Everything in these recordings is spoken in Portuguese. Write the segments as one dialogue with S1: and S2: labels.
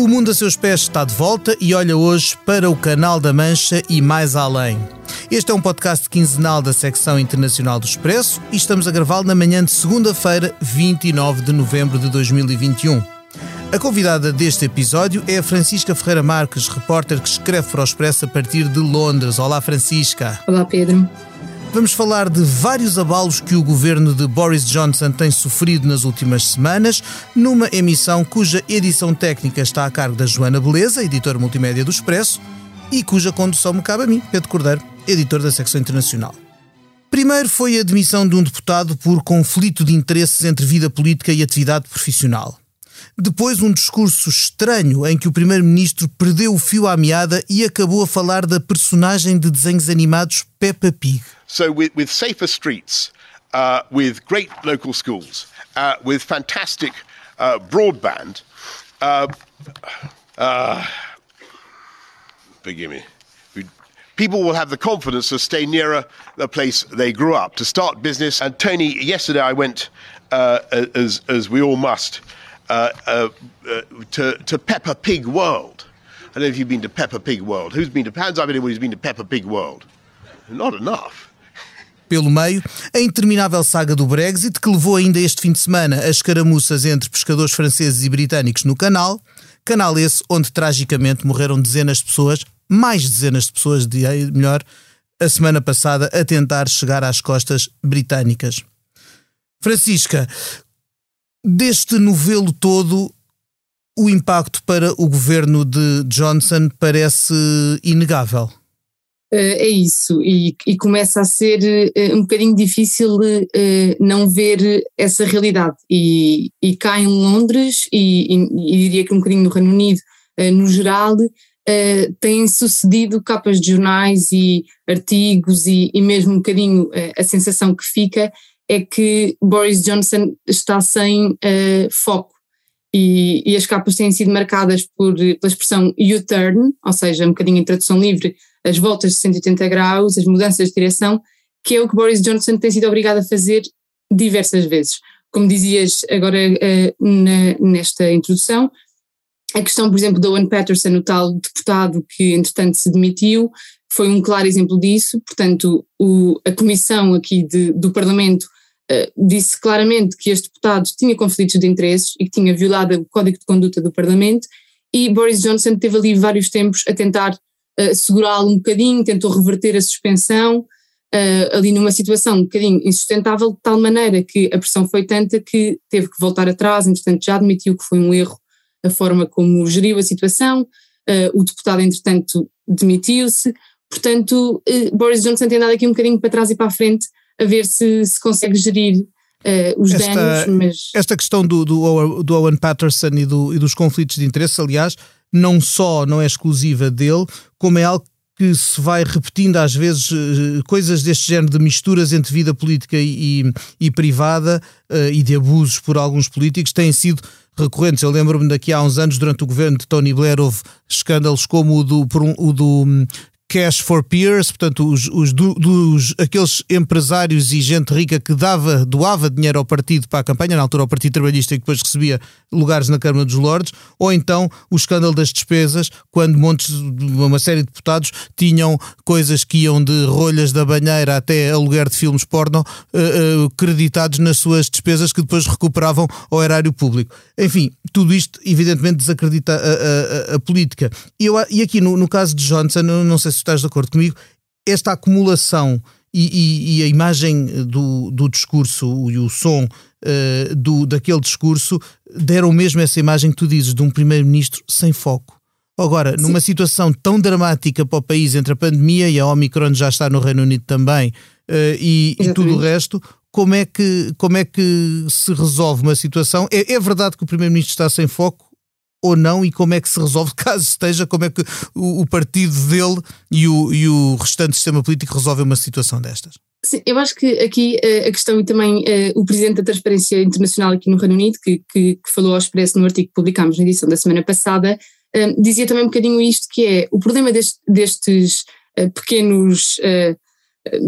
S1: O mundo a seus pés está de volta e olha hoje para o Canal da Mancha e mais além. Este é um podcast quinzenal da secção internacional do Expresso e estamos a gravá-lo na manhã de segunda-feira, 29 de novembro de 2021. A convidada deste episódio é a Francisca Ferreira Marques, repórter que escreve para o Expresso a partir de Londres. Olá, Francisca.
S2: Olá, Pedro.
S1: Vamos falar de vários abalos que o governo de Boris Johnson tem sofrido nas últimas semanas, numa emissão cuja edição técnica está a cargo da Joana Beleza, editora multimédia do Expresso, e cuja condução me cabe a mim, Pedro Cordeiro, editor da secção internacional. Primeiro foi a demissão de um deputado por conflito de interesses entre vida política e atividade profissional. Depois, um discurso estranho em que o primeiro-ministro perdeu o fio à meada e acabou a falar da personagem de desenhos animados Peppa Pig.
S3: So, with, with safer streets, uh, with great local schools, uh, with fantastic uh, broadband, uh, uh, forgive me, people will have the confidence to stay nearer the place they grew up, to start business. And Tony, yesterday I went, uh, as, as we all must, to, to Peppa Pig World. I don't know if you've been to Peppa Pig World. Who's been to? Who's been to Peppa Pig World. Not enough.
S1: Pelo meio, a interminável saga do Brexit, que levou ainda este fim de semana as escaramuças entre pescadores franceses e britânicos no canal, canal esse onde tragicamente morreram dezenas de pessoas, mais dezenas de pessoas, de melhor, a semana passada a tentar chegar às costas britânicas. Francisca, deste novelo todo, o impacto para o governo de Johnson parece inegável.
S2: Uh, é isso, e, e, começa a ser uh, um bocadinho difícil uh, não ver essa realidade. E, e cá em Londres, e, e, diria que um bocadinho no Reino Unido, no geral, têm sucedido capas de jornais e artigos, e, mesmo um bocadinho a sensação que fica é que Boris Johnson está sem foco. E, e, as capas têm sido marcadas por, pela expressão U-turn, ou seja, um bocadinho em tradução livre, as voltas de 180 graus, as mudanças de direção, que é o que Boris Johnson tem sido obrigado a fazer diversas vezes. Como dizias agora uh, na, nesta introdução, a questão, por exemplo, de Owen Patterson, o tal deputado que entretanto se demitiu, foi um claro exemplo disso. Portanto, o, a comissão aqui de, do Parlamento uh, disse claramente que este deputado tinha conflitos de interesses e que tinha violado o código de conduta do Parlamento, e Boris Johnson teve ali vários tempos a tentar uh, segurá-lo um bocadinho, tentou reverter a suspensão, uh, ali numa situação um bocadinho insustentável, de tal maneira que a pressão foi tanta que teve que voltar atrás, entretanto já admitiu que foi um erro a forma como geriu a situação, uh, o deputado entretanto demitiu-se, portanto Boris Johnson tem andado aqui um bocadinho para trás e para a frente a ver se, se consegue gerir Uh, os esta, danos, mas...
S1: Esta questão do, do, do Owen Patterson e, do, e, dos conflitos de interesse, aliás, não só não é exclusiva dele, como é algo que se vai repetindo às vezes eh, coisas deste género de misturas entre vida política e, e, privada uh, e de abusos por alguns políticos têm sido recorrentes. Eu lembro-me daqui a uns anos, durante o governo de Tony Blair, houve escândalos como o do, o do hum, cash for peers, portanto, os, os do, dos, aqueles empresários e gente rica que dava, doava dinheiro ao partido para a campanha, na altura ao Partido Trabalhista, e depois recebia lugares na Câmara dos Lordes, ou então o escândalo das despesas, quando montes, uma série de deputados tinham coisas que iam de rolhas da banheira até aluguer de filmes porno uh, uh, creditados nas suas despesas que depois recuperavam ao erário público. Enfim, tudo isto evidentemente desacredita a, a, a política. E, eu, e aqui no, no caso de Johnson, não sei se estás de acordo comigo, esta acumulação e, e, e a imagem do, do discurso e o som uh, do, daquele discurso deram mesmo essa imagem que tu dizes de um primeiro-ministro sem foco. Agora, Sim. numa situação tão dramática para o país entre a pandemia e a Omicron já está no Reino Unido também uh, e, e tudo o resto, como é, que, como é que se resolve uma situação? É, é verdade que o primeiro-ministro está sem foco? Ou não e como é que se resolve, caso esteja, como é que o, o partido dele e o, e o restante sistema político resolvem uma situação destas?
S2: Sim, eu acho que aqui uh, a questão e também uh, o Presidente da Transparência Internacional aqui no Reino Unido, que, que, que falou ao Expresso no artigo que publicámos na edição da semana passada, uh, dizia também um bocadinho isto, que é o problema deste, destes pequenos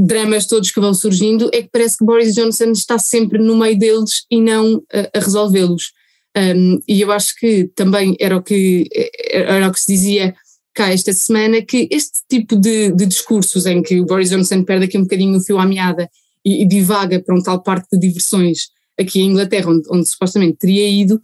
S2: dramas todos que vão surgindo é que parece que Boris Johnson está sempre no meio deles e não a resolvê-los. Um, e eu acho que também era o que, era o que se dizia cá esta semana, que este tipo de, de discursos em que o Boris Johnson perde aqui um bocadinho o fio à meada e, e divaga para um tal parque de diversões aqui em Inglaterra, onde, onde supostamente teria ido,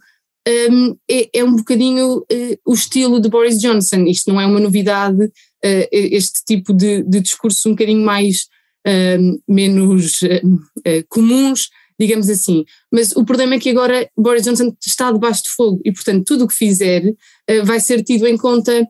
S2: um, é, é, um bocadinho uh, o estilo de Boris Johnson. Isto não é uma novidade, uh, este tipo de, de, um bocadinho mais uh, menos uh, comuns, digamos assim. Mas o problema é que agora Boris Johnson está debaixo de fogo e, portanto, tudo o que fizer vai ser tido em conta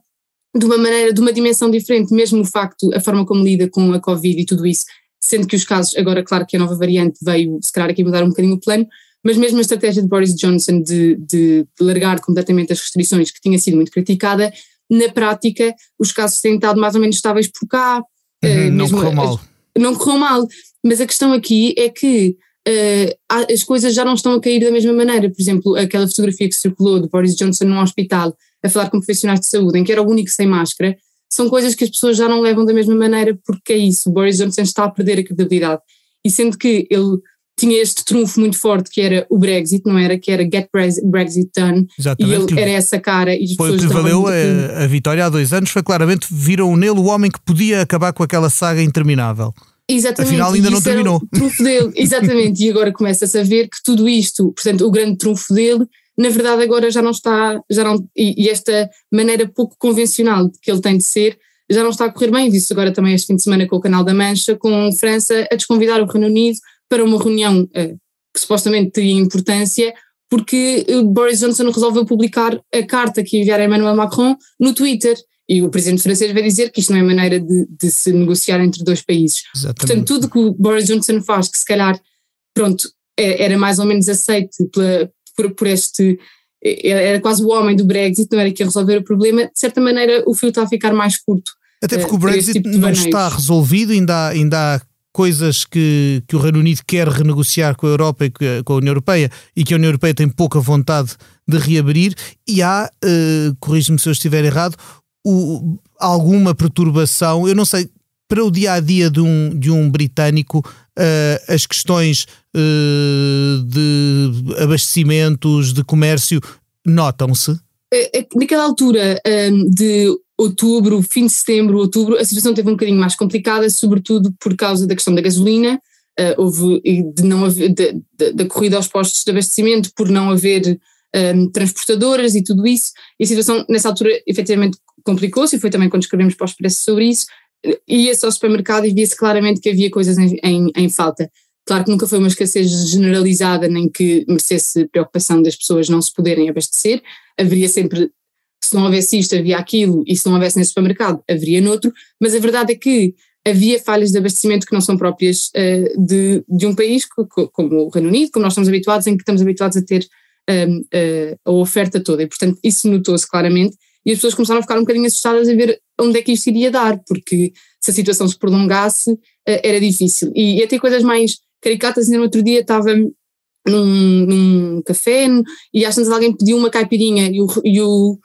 S2: de uma maneira, de uma dimensão diferente, mesmo o facto, a forma como lida com a Covid e tudo isso, sendo que os casos, agora claro que a nova variante veio se calhar aqui mudar um bocadinho o plano, mas mesmo a estratégia de Boris Johnson de, de largar completamente as restrições, que tinha sido muito criticada, na prática os casos têm estado mais ou menos estáveis por cá.
S1: Uhum, não correu mal.
S2: Não correu mal, mas a questão aqui é que uh, as coisas já não estão a cair da mesma maneira. Por exemplo, aquela fotografia que circulou de Boris Johnson num hospital a falar com profissionais de saúde, em que era o único sem máscara, são coisas que as pessoas já não levam da mesma maneira porque é isso, Boris Johnson está a perder a credibilidade. E sendo que ele tinha este trunfo muito forte que era o Brexit, não era? Que era Get Brexit Done. Exatamente. E ele era essa cara. E as
S1: foi o que valeu a, a, vitória há dois anos, foi claramente, viram nele o homem que podia acabar com aquela saga interminável.
S2: Exatamente.
S1: Afinal, ainda não terminou.
S2: O trunfo dele, exatamente. e agora começa-se a ver que tudo isto, portanto, o grande trunfo dele, na verdade, agora já não está, já não, e, e esta maneira pouco convencional que ele tem de ser, já não está a correr bem. Disse agora também este fim de semana com o Canal da Mancha, com França a desconvidar o Reino Unido para uma reunião uh, que supostamente teria importância, porque uh, Boris Johnson resolveu publicar a carta que enviara Emmanuel Macron no Twitter. E o presidente francês vai dizer que isto não é maneira de, de se negociar entre dois países. Exatamente. Portanto, tudo que o Boris Johnson faz, que se calhar, pronto, é, era mais ou menos aceite pela, por, por este é, era quase o homem do Brexit, não era que ia resolver o problema, de certa maneira o fio está a ficar mais curto.
S1: Até porque uh, o Brexit tipo não está resolvido, ainda há, ainda há coisas que, que o Reino Unido quer renegociar com a Europa e com a União Europeia e que a União Europeia tem pouca vontade de reabrir, e há, uh, corrige-me se eu estiver errado, o, alguma perturbação, eu não sei, para o dia a dia de um, de um britânico, uh, as questões uh, de abastecimentos, de comércio, notam-se?
S2: Naquela altura um, de outubro, fim de setembro, outubro, a situação teve um bocadinho mais complicada, sobretudo por causa da questão da gasolina, uh, houve de não haver, da corrida aos postos de abastecimento por não haver um, transportadoras e tudo isso, e a situação nessa altura efetivamente complicou-se, e foi também quando escrevemos para o Expresso sobre isso, ia-se ao supermercado e via-se claramente que havia coisas em, em, em falta. Claro que nunca foi uma escassez generalizada, nem que merecesse preocupação das pessoas não se poderem abastecer, haveria sempre se não houvesse isto, havia aquilo, e se não houvesse nesse supermercado, haveria noutro, mas a verdade é que havia falhas de abastecimento que não são próprias uh, de, de um país como o Reino Unido, como nós estamos habituados, em que estamos habituados a ter um, uh, a oferta toda, e portanto isso notou-se claramente, e as pessoas começaram a ficar um bocadinho assustadas a ver onde é que isto iria dar, porque se a situação se prolongasse, uh, era difícil. E ia ter coisas mais caricatas, ainda no outro dia estava num, num café e às vezes alguém pediu uma caipirinha e o, e o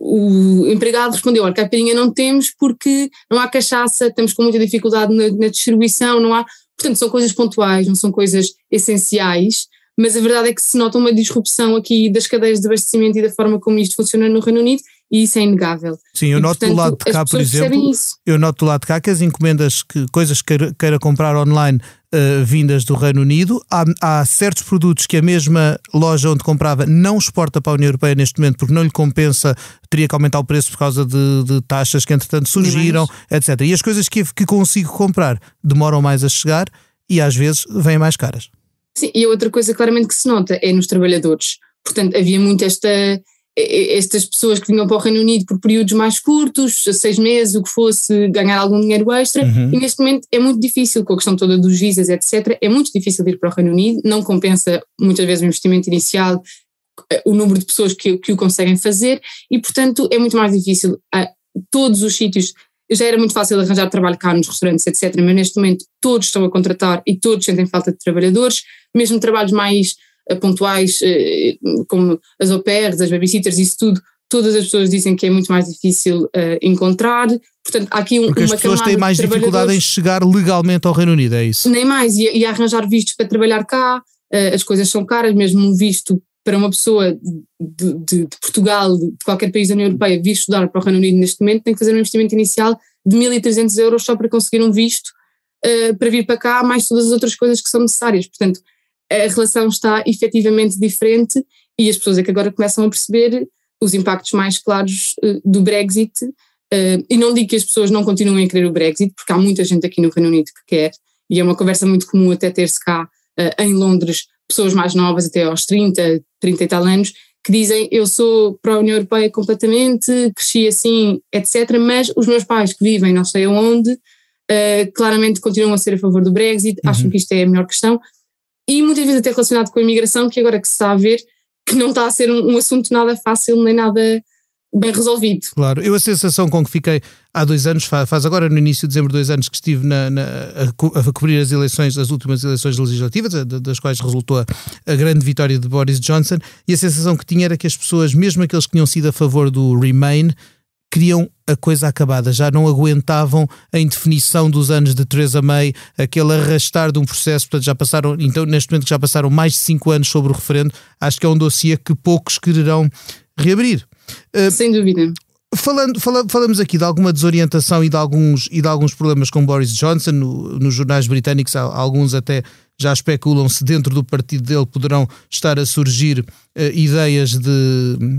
S2: o empregado respondeu: Olha, caipirinha não temos porque não há cachaça, estamos com muita dificuldade na, na, distribuição, não há. Portanto, são coisas pontuais, não são coisas essenciais, mas a verdade é que se nota uma disrupção aqui das cadeias de abastecimento e da forma como isto funciona no Reino Unido e isso é inegável.
S1: Sim, eu e, noto portanto, do lado de cá, por exemplo, eu noto do lado de cá que as encomendas, que coisas que queira, queira comprar online uh, vindas do Reino Unido, há, há, certos produtos que a mesma loja onde comprava não exporta para a União Europeia neste momento porque não lhe compensa, teria que aumentar o preço por causa de, de taxas que entretanto surgiram, etc. E as coisas que, que consigo comprar demoram mais a chegar e às vezes vêm mais caras.
S2: Sim, e outra coisa claramente que se nota é nos trabalhadores. Portanto, havia muito esta estas pessoas que vinham para o Reino Unido por períodos mais curtos, seis meses, o que fosse, ganhar algum dinheiro extra, uhum. e neste momento é muito difícil, com a questão toda dos visas, etc., é muito difícil ir para o Reino Unido, não compensa muitas vezes o investimento inicial, o número de pessoas que, que o conseguem fazer, e portanto é muito mais difícil. A todos os sítios, já era muito fácil arranjar trabalho cá nos restaurantes, etc., mas neste momento todos estão a contratar e todos sentem falta de trabalhadores, mesmo trabalhos mais pontuais, eh, como as au pairs, as babysitters, isso tudo, todas as pessoas dizem que é muito mais difícil uh, encontrar. Portanto, há aqui um,
S1: Porque
S2: uma
S1: as pessoas têm mais dificuldade em chegar legalmente ao Reino Unido, é isso?
S2: Nem mais, e, e arranjar vistos para trabalhar cá, uh, as coisas são caras, mesmo um visto para uma pessoa de, de, de, Portugal, de qualquer país da União Europeia, vir estudar para o Reino Unido neste momento, tem que fazer um investimento inicial de 1.300 euros só para conseguir um visto uh, para vir para cá, mais todas as outras coisas que são necessárias. Portanto, a relação está efetivamente diferente e as pessoas é que agora começam a perceber os impactos mais claros uh, do Brexit. Uh, e não digo que as pessoas não continuem a querer o Brexit, porque há muita gente aqui no Reino Unido que quer, e é uma conversa muito comum até ter-se cá em Londres pessoas mais novas, até aos 30, 30 e tal anos, que dizem eu sou para a União Europeia completamente, cresci assim, etc. Mas os meus pais que vivem não sei onde, uh, claramente continuam a ser a favor do Brexit, uhum. acham que isto é a melhor questão. E muitas vezes até relacionado com a imigração, que agora que se está a ver que não está a ser um, um assunto nada fácil nem nada bem resolvido.
S1: Claro, eu a sensação com que fiquei há dois anos, faz agora no início de dezembro, dois anos que estive na, na a, cobrir as eleições, as últimas eleições legislativas, das quais resultou a, grande vitória de Boris Johnson, e a sensação que tinha era que as pessoas, mesmo aqueles que tinham sido a favor do Remain, queriam a coisa acabada, já não aguentavam a indefinição dos anos de Theresa May, aquele arrastar de um processo, portanto já passaram, então neste momento que já passaram mais de cinco anos sobre o referendo, acho que é um dossiê que poucos quererão reabrir.
S2: Uh, Sem dúvida.
S1: Falando, fala, falamos aqui de alguma desorientação e de alguns, e de alguns problemas com Boris Johnson. No, nos jornais britânicos, alguns até já especulam se dentro do partido dele poderão estar a surgir uh, ideias de,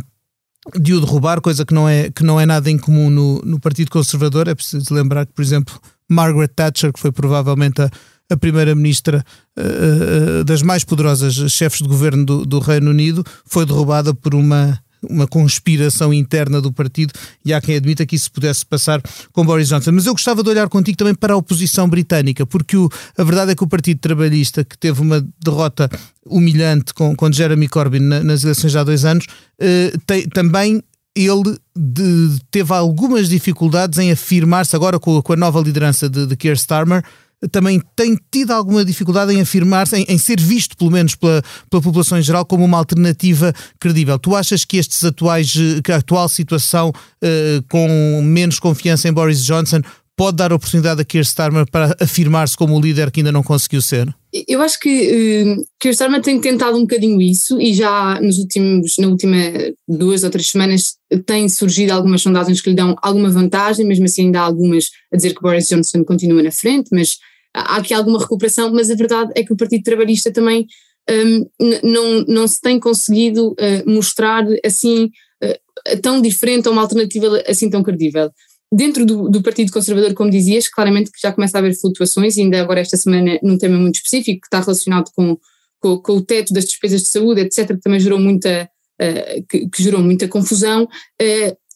S1: de o derrubar, coisa que não é, que não é nada incomum no, no Partido Conservador. É preciso lembrar que, por exemplo, Margaret Thatcher, que foi provavelmente a, a primeira-ministra uh, das mais poderosas chefes de governo do, do Reino Unido, foi derrubada por uma uma conspiração interna do partido e há quem admita que isso pudesse passar com Boris Johnson. Mas eu gostava de olhar contigo também para a oposição britânica, porque o, a verdade é que o Partido Trabalhista, que teve uma derrota humilhante com, com Jeremy Corbyn na, nas eleições há dois anos, eh, tem, também ele de, teve algumas dificuldades em afirmar-se agora com, com, a nova liderança de, de Keir Starmer também tem tido alguma dificuldade em afirmar-se, em, em, ser visto, pelo menos pela, pela população em geral, como uma alternativa credível. Tu achas que estes atuais, que a atual situação uh, com menos confiança em Boris Johnson pode dar oportunidade a Keir Starmer para afirmar-se como o líder que ainda não conseguiu ser?
S2: Eu acho que uh, Keir Starmer tem tentado um bocadinho isso e já nos últimos, na última duas ou três semanas têm surgido algumas sondagens que lhe dão alguma vantagem, mesmo assim ainda há algumas a dizer que Boris Johnson continua na frente, mas há aqui alguma recuperação, mas a verdade é que o Partido Trabalhista também um, não, não se tem conseguido uh, mostrar assim uh, tão diferente ou uma alternativa assim tão credível. Dentro do, do, Partido Conservador, como dizias, claramente que já começa a haver flutuações, ainda agora esta semana num tema muito específico que está relacionado com, com, com o teto das despesas de saúde, etc., que também gerou muita, uh, que, que, gerou muita confusão.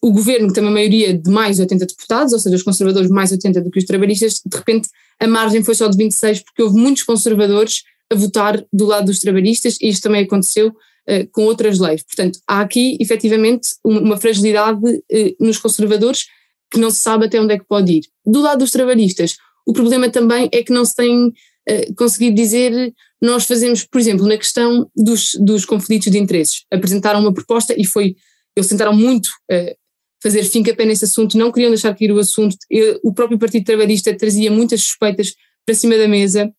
S2: Uh, o governo, que tem uma maioria de mais de 80 deputados, ou seja, os conservadores mais 80 do que os trabalhistas, de repente a margem foi só de 26 porque houve muitos conservadores a votar do lado dos trabalhistas e isto também aconteceu uh, com outras leis. Portanto, há aqui efetivamente uma fragilidade uh, nos conservadores que não se sabe até onde é que pode ir. Do lado dos trabalhistas, o problema também é que não se tem uh, conseguido dizer, nós fazemos, por exemplo, na questão dos, dos conflitos de interesses, apresentaram uma proposta e foi, eles tentaram muito fazer fim pé nesse assunto, não queriam deixar cair o assunto. Eu, o próprio Partido Trabalhista trazia muitas suspeitas para cima da mesa,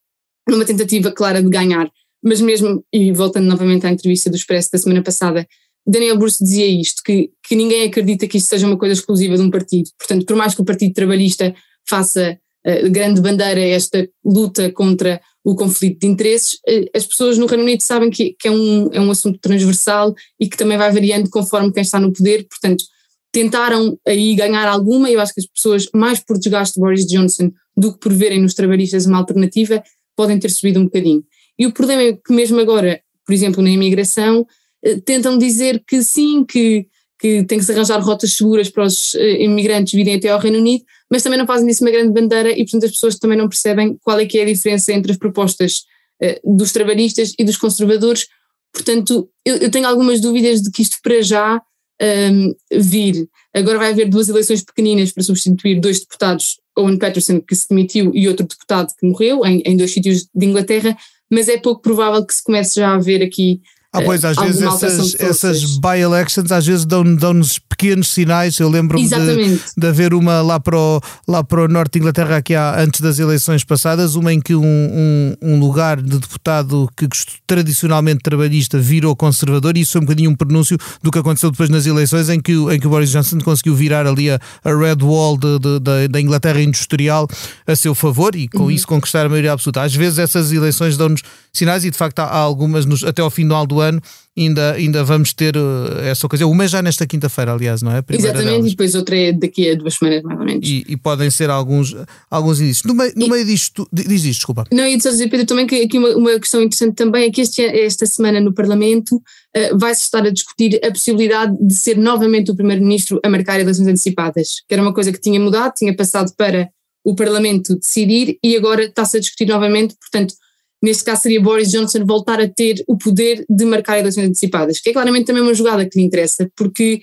S2: numa tentativa clara de ganhar. Mas mesmo, e voltando novamente à entrevista do Expresso da semana passada, Daniel Bruce dizia isto, que, que ninguém acredita que isto seja uma coisa exclusiva de um partido. Portanto, por mais que o Partido Trabalhista faça uh, grande bandeira esta luta contra o conflito de interesses, uh, as pessoas no Reino Unido sabem que, que é, um, é um assunto transversal e que também vai variando conforme quem está no poder. Portanto, tentaram aí ganhar alguma, eu acho que as pessoas, mais por desgaste de Boris Johnson do que por verem nos trabalhistas uma alternativa, podem ter subido um bocadinho. E o problema é que mesmo agora, por exemplo, na imigração, eh, tentam dizer que sim, que, que tem que se arranjar rotas seguras para os eh, imigrantes virem até ao Reino Unido, mas também não fazem disso uma grande bandeira e, portanto, as pessoas também não percebem qual é que é a diferença entre as propostas uh, dos trabalhistas e dos conservadores. Portanto, eu, eu tenho algumas dúvidas de que isto para já um, vir. Agora vai haver duas eleições pequeninas para substituir dois deputados, Owen Patterson, que se demitiu, e outro deputado que morreu, em, em dois sítios de Inglaterra, mas é pouco provável que se comece já a ver aqui
S1: Ah, pois, às vezes essas, essas by-elections às vezes dão-nos dão pequenos sinais. Eu lembro-me de, de haver uma lá para, o, lá para o norte de Inglaterra, aqui há, antes das eleições passadas, uma em que um, um, um lugar de deputado que tradicionalmente trabalhista virou conservador, e isso foi um bocadinho um pronúncio do que aconteceu depois nas eleições, em que, em que o Boris Johnson conseguiu virar ali a, a Red Wall de, de, de, da Inglaterra industrial a seu favor e com uhum. isso conquistar a maioria absoluta. Às vezes essas eleições dão-nos sinais e de facto há algumas nos, até ao final do ano ainda, ainda vamos ter uh, essa ocasião. Uma já nesta quinta-feira, aliás, não é?
S2: Exatamente, delas. e depois outra é daqui a duas semanas, mais ou menos.
S1: E, e podem ser alguns, alguns indícios. No meio, no e, meio disto, diz isto, desculpa.
S2: Não, e de dizer, Pedro, também que aqui uma, uma questão interessante também é que este, esta semana no Parlamento uh, vai-se estar a discutir a possibilidade de ser novamente o Primeiro-Ministro a marcar eleições antecipadas, que era uma coisa que tinha mudado, tinha passado para o Parlamento decidir e agora está-se a discutir novamente, portanto neste caso seria Boris Johnson voltar a ter o poder de marcar eleições antecipadas, que é claramente também uma jogada que lhe interessa, porque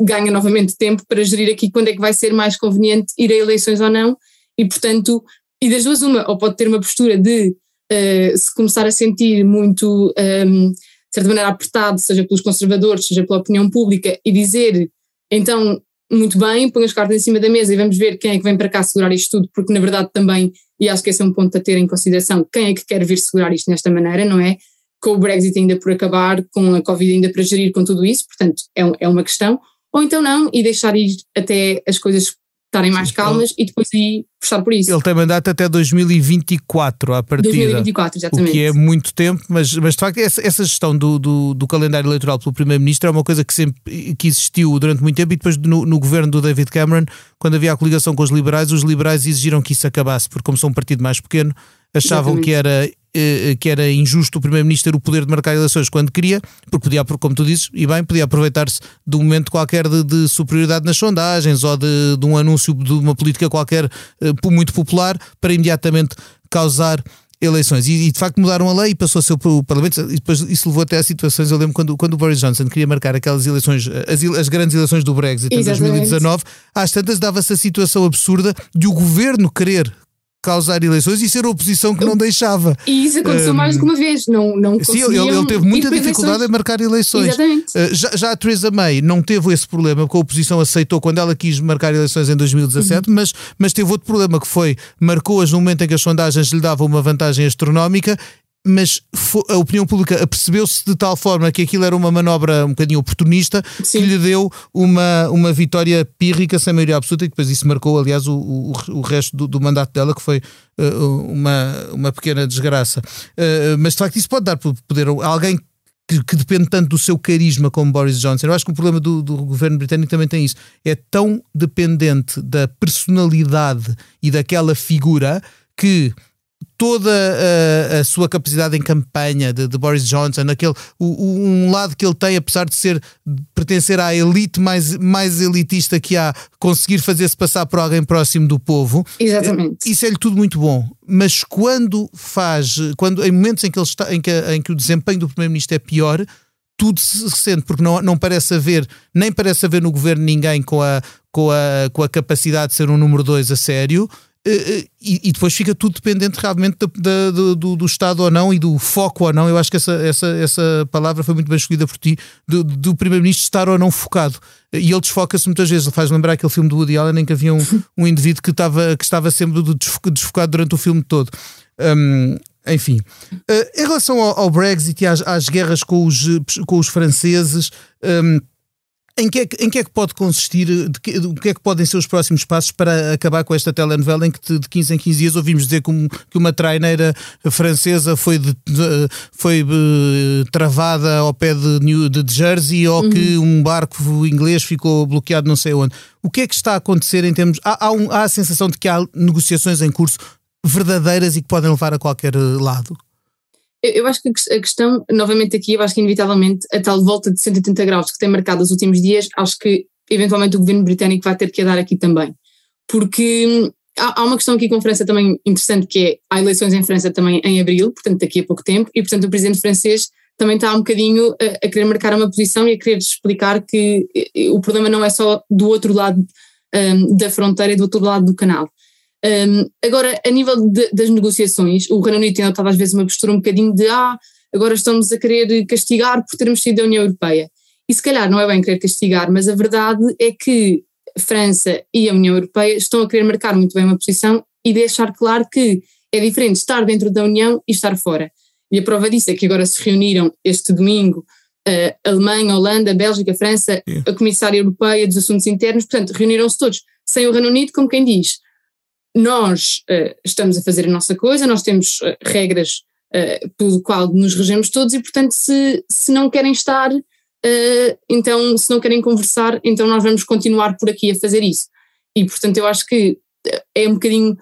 S2: ganha novamente tempo para gerir aqui quando é que vai ser mais conveniente ir a eleições ou não, e portanto, e das duas uma, ou pode ter uma postura de uh, se começar a sentir muito, um, ehm, de certa maneira, apertado, seja pelos conservadores, seja pela opinião pública, e dizer, então, muito bem, põe as cartas em cima da mesa e vamos ver quem é que vem para cá segurar isto tudo, porque na verdade também e acho que esse é um ponto a ter em consideração. Quem é que quer vir segurar isto nesta maneira, não é? Com o Brexit ainda por acabar, com a Covid ainda para gerir, com tudo isso, portanto, é, é uma questão. Ou então não, e deixar ir até as coisas estarem mais calmas e depois ir puxar por isso.
S1: Ele tem mandato até 2024 à partida.
S2: 2024, exatamente.
S1: O que é muito tempo, mas, mas de facto essa, essa gestão do, do, do, calendário eleitoral pelo Primeiro-Ministro é uma coisa que sempre que existiu durante muito tempo e depois no, no, governo do David Cameron, quando havia a coligação com os liberais, os liberais exigiram que isso acabasse, porque como são um partido mais pequeno, achavam exatamente. que era que era injusto o Primeiro-Ministro ter o poder de marcar eleições quando queria, porque podia, como tu dizes, e bem, podia aproveitar-se de um momento qualquer de, de superioridade nas sondagens ou de, de, um anúncio de uma política qualquer uh, muito popular para imediatamente causar eleições. E, e, de facto mudaram a lei e passou a ser o Parlamento, e depois isso levou até a situações. Eu lembro quando, quando o Boris Johnson queria marcar aquelas eleições, as, as grandes eleições do Brexit Exatamente. em 2019, às tantas dava-se a situação absurda de o governo querer causar eleições e ser a oposição que não deixava.
S2: E isso aconteceu um, mais de uma vez, não, não
S1: Sim, ele, ele teve muita dificuldade eleições. em marcar eleições.
S2: Exatamente. Uh,
S1: já, já a Theresa May não teve esse problema, porque a oposição aceitou quando ela quis marcar eleições em 2017, uhum. mas, mas teve outro problema que foi, marcou-as no momento em que as sondagens lhe davam uma vantagem astronómica mas a opinião pública apercebeu-se de tal forma que aquilo era uma manobra um bocadinho oportunista Sim. que lhe deu uma, uma vitória pírrica sem maioria absoluta e depois isso marcou, aliás, o, o, o resto do, do, mandato dela, que foi uh, uma, uma pequena desgraça. Uh, mas de facto isso pode dar poder a alguém que, que, depende tanto do seu carisma como Boris Johnson. Eu acho que o problema do, do, governo britânico também tem isso. É tão dependente da personalidade e daquela figura que toda a, a, sua capacidade em campanha de, de Boris Johnson, aquele, o, um lado que ele tem, apesar de ser pertencer à elite mais, mais elitista que há, conseguir fazer-se passar por alguém próximo do povo.
S2: Exatamente.
S1: Isso é-lhe tudo muito bom. Mas quando faz, quando em momentos em que, ele está, em que, em que o desempenho do Primeiro-Ministro é pior, tudo se ressente, porque não, não parece haver, nem parece haver no governo ninguém com a, com a, com a capacidade de ser um número dois a sério. Eh, eh, e, e, depois fica tudo dependente realmente da, da, do, do, Estado ou não e do foco ou não. Eu acho que essa, essa, essa palavra foi muito bem escolhida por ti, do, do Primeiro-Ministro estar ou não focado. E ele desfoca-se muitas vezes. Ele faz lembrar aquele filme do Woody Allen em que havia um, um indivíduo que estava, que estava sempre desfocado durante o filme todo. Um, enfim, uh, em relação ao, ao, Brexit e às, às, guerras com os, com os franceses. Um, em que, é que, em que é que pode consistir, de que, o que é que podem ser os próximos passos para acabar com esta telenovela em que de 15 em 15 dias ouvimos dizer que, um, que uma traineira francesa foi, de, de, foi uh, travada ao pé de, New, de Jersey ou uhum. que um barco inglês ficou bloqueado não sei onde. O que é que está a acontecer em termos... Há, há, um, há a sensação de que há negociações em curso verdadeiras e que podem levar a qualquer lado?
S2: Eu acho que a questão, novamente aqui, eu acho que inevitavelmente a tal volta de 180 graus que tem marcado os últimos dias, acho que eventualmente o governo britânico vai ter que a dar aqui também. Porque hum, há, há uma questão aqui com a França também interessante, que é, há eleições em França também em abril, portanto daqui a pouco tempo, e portanto o presidente francês também está um bocadinho a, a querer marcar uma posição e a querer explicar que o problema não é só do outro lado um, da fronteira e do outro lado do canal. Um, agora, a nível de, das negociações, o Reino Unido tem adotado às vezes uma postura um bocadinho de ah, agora estamos a querer castigar por termos sido da União Europeia. E se calhar não é bem querer castigar, mas a verdade é que a França e a União Europeia estão a querer marcar muito bem uma posição e deixar claro que é diferente estar dentro da União e estar fora. E a prova disso é que agora se reuniram este domingo uh, Alemanha, Holanda, Bélgica, França, a Comissária Europeia dos Assuntos Internos, portanto, reuniram-se todos, sem o Reino Unido, como quem diz, nós uh, estamos a fazer a nossa coisa, nós temos uh, regras uh, pelo qual nos regemos todos e, portanto, se, se não querem estar, então, se não querem conversar, então nós vamos continuar por aqui a fazer isso. E, portanto, eu acho que é um bocadinho,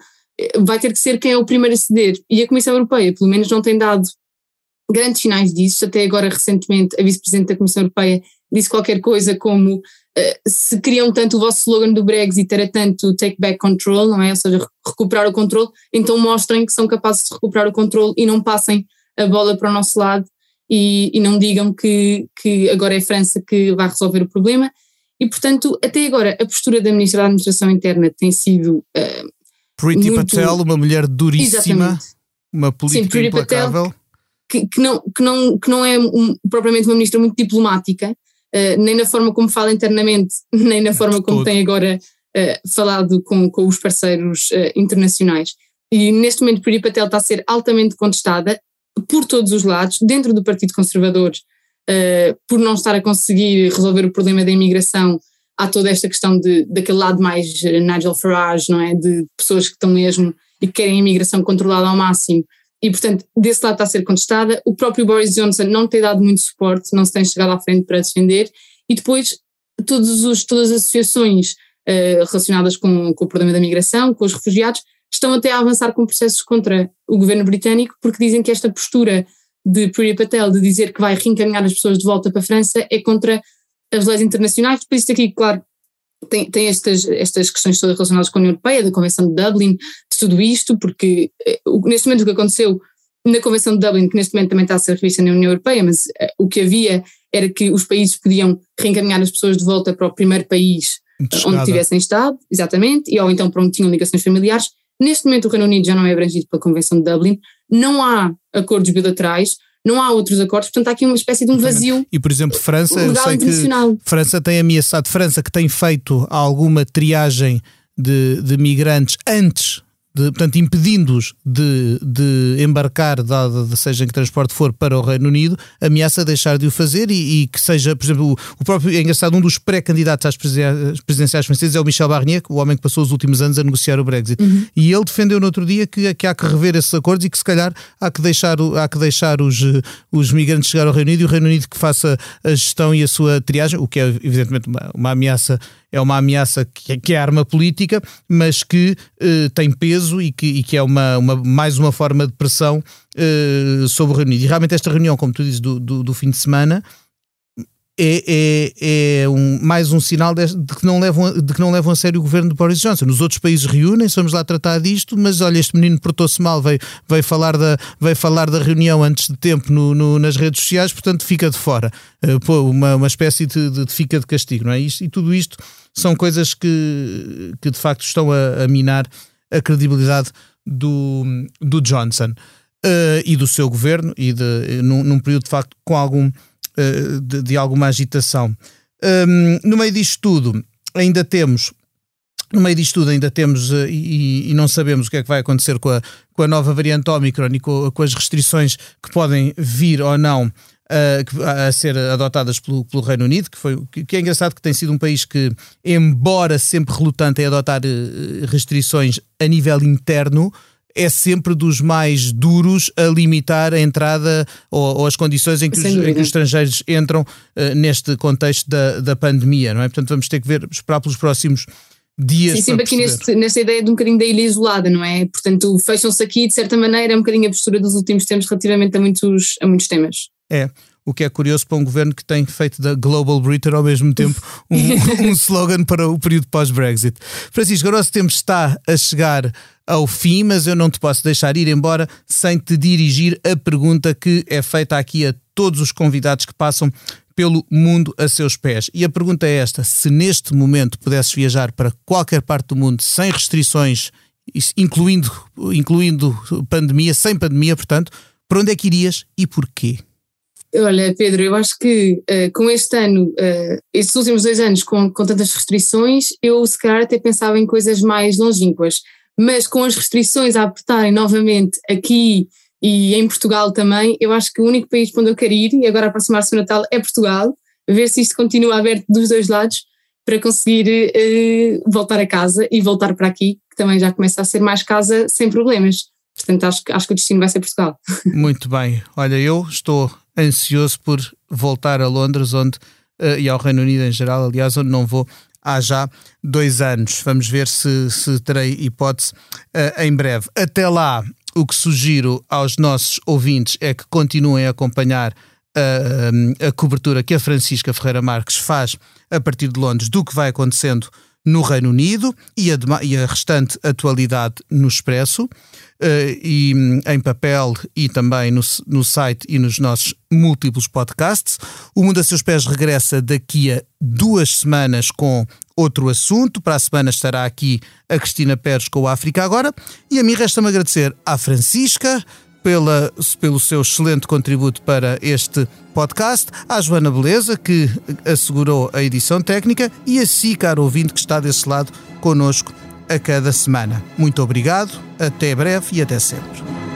S2: vai ter que ser quem é o primeiro a ceder. E a Comissão Europeia, pelo menos, não tem dado grandes sinais disso. Até agora, recentemente, a Vice-Presidente da Comissão Europeia disse qualquer coisa como se queriam tanto o vosso slogan do Brexit era tanto take back control, não é? Ou seja, recuperar o controle, então mostrem que são capazes de recuperar o controle e não passem a bola para o nosso lado e, e não digam que, que agora é a França que vai resolver o problema. E, portanto, até agora, a postura da Ministra da Administração Interna tem sido. Uh,
S1: Priti muito... Patel, uma mulher duríssima, Exatamente. uma política Sim, implacável.
S2: Patel, que, que, não, que, não, que não é um, propriamente uma ministra muito diplomática, nem na forma como fala internamente, nem na forma como tem agora uh, falado com, com os parceiros uh, internacionais. E neste momento, Puri Patel está a ser altamente contestada por todos os lados, dentro do Partido Conservador, por não estar a conseguir resolver o problema da imigração. Há toda esta questão de, daquele lado mais Nigel Farage, não é? De pessoas que estão mesmo e que querem a imigração controlada ao máximo e, portanto, desse lado está a ser contestada. O próprio Boris Johnson não tem dado muito suporte, não se tem chegado à frente para defender. E depois, todos os, todas as associações uh, relacionadas com, com o problema da migração, com os refugiados, estão até a avançar com processos contra o governo britânico, porque dizem que esta postura de Priya Patel de dizer que vai reencaminhar as pessoas de volta para a França é contra as leis internacionais. Por isso, aqui, claro, tem, tem estas, estas questões todas relacionadas com a União Europeia, da Convenção de Dublin, de tudo isto, porque eh, neste momento o que aconteceu na Convenção de Dublin, que neste momento também está a ser revista na União Europeia, mas eh, o que havia era que os países podiam reencaminhar as pessoas de volta para o primeiro país onde tivessem estado, exatamente, e ou então para onde tinham ligações familiares. Neste momento o Reino Unido já não é abrangido pela Convenção de Dublin, não há acordos bilaterais, não há outros acordos, portanto há aqui uma espécie de um vazio.
S1: E por exemplo, França, eu sei que França tem ameaçado, França que tem feito alguma triagem de, de migrantes antes de, portanto, impedindo-os de, de embarcar, dado, de, seja em que transporte for, para o Reino Unido, ameaça deixar de o fazer e, e que seja, por exemplo, o, o, próprio, é engraçado, um dos pré-candidatos às presidenciais francesas é o Michel Barnier, o homem que passou os últimos anos a negociar o Brexit. Uhum. E ele defendeu no outro dia que, que há que rever esses acordos e que se calhar há que deixar, há que deixar os, os migrantes chegar ao Reino Unido e o Reino Unido que faça a gestão e a sua triagem, o que é evidentemente uma, uma ameaça é uma ameaça que, que é arma política, mas que uh, tem peso e que, e que é uma, uma, mais uma forma de pressão uh, sobre o Reino Unido. E realmente esta reunião, como tu dizes, do, do, do fim de semana, é, é, é um, mais um sinal de, de, que não levam, de que não levam a sério o governo de Boris Johnson. Nos outros países reúnem, vamos lá tratar disto, mas olha, este menino portou-se mal, veio, veio, falar da, veio falar da reunião antes de tempo no, no nas redes sociais, portanto fica de fora. Uh, pô, uma, uma espécie de, de, de, fica de castigo, não é? Isto, e tudo isto são coisas que, que de facto estão a, a minar a credibilidade do, do Johnson uh, e do seu governo, e de, num, num período de facto com algum de, de, alguma agitação. Um, no meio disto tudo, ainda temos. No meio disto tudo, ainda temos uh, e, e, não sabemos o que é que vai acontecer com a, com a nova variante Omicron e com, com as restrições que podem vir ou não uh, a ser adotadas pelo, pelo, Reino Unido, que, foi, que é engraçado que tem sido um país que, embora sempre relutante em adotar restrições a nível interno, é sempre dos mais duros a limitar a entrada ou, ou as condições em que, os, em que, os, estrangeiros entram uh, neste contexto da, da pandemia, não é? Portanto, vamos ter que ver, esperar pelos próximos dias.
S2: Sim, sempre aqui neste, nesta ideia de um bocadinho da ilha isolada, não é? Portanto, fecham-se aqui, de certa maneira, é um bocadinho a postura dos últimos tempos relativamente a muitos, a muitos temas.
S1: É o que é curioso para um governo que tem feito da Global Britain ao mesmo tempo um, um slogan para o período pós-Brexit. Francisco, o tempo está a chegar ao fim, mas eu não te posso deixar ir embora sem te dirigir a pergunta que é feita aqui a todos os convidados que passam pelo mundo a seus pés. E a pergunta é esta: se neste momento pudesses viajar para qualquer parte do mundo sem restrições, incluindo, incluindo pandemia, sem pandemia, portanto, Para onde é que irias e porquê?
S2: Olha, Pedro, eu acho que uh, com este ano, uh, estes últimos dois anos, com, com tantas restrições, eu se calhar até pensava em coisas mais longínquas, mas com as restrições a apertarem novamente aqui e em Portugal também, eu acho que o único país para onde eu quero ir, e agora aproximar-se do Natal, é Portugal, ver se isto continua aberto dos dois lados para conseguir uh, voltar a casa e voltar para aqui, que também já começa a ser mais casa sem problemas. Portanto, acho, acho que o destino vai ser Portugal.
S1: Muito bem. Olha, eu estou ansioso por voltar a Londres, onde uh, e ao Reino Unido em geral, aliás, onde não vou há já dois anos. Vamos ver se, se terei hipótese uh, em breve. Até lá, o que sugiro aos nossos ouvintes é que continuem a acompanhar a, a, cobertura que a Francisca Ferreira Marques faz a partir de Londres do que vai acontecendo no Reino Unido e a, e a restante atualidade no Expresso, uh, e hum, em papel e também no, no site e nos nossos múltiplos podcasts. O Mundo a Seus Pés regressa daqui a duas semanas com outro assunto. Para a semana estará aqui a Cristina Pérez com o África Agora. E a mim resta-me agradecer à Francisca, pela, pelo seu excelente contributo para este podcast, à Joana Beleza, que assegurou a edição técnica, e a si, caro ouvinte, que está desse lado conosco a cada semana. Muito obrigado, até breve e até sempre.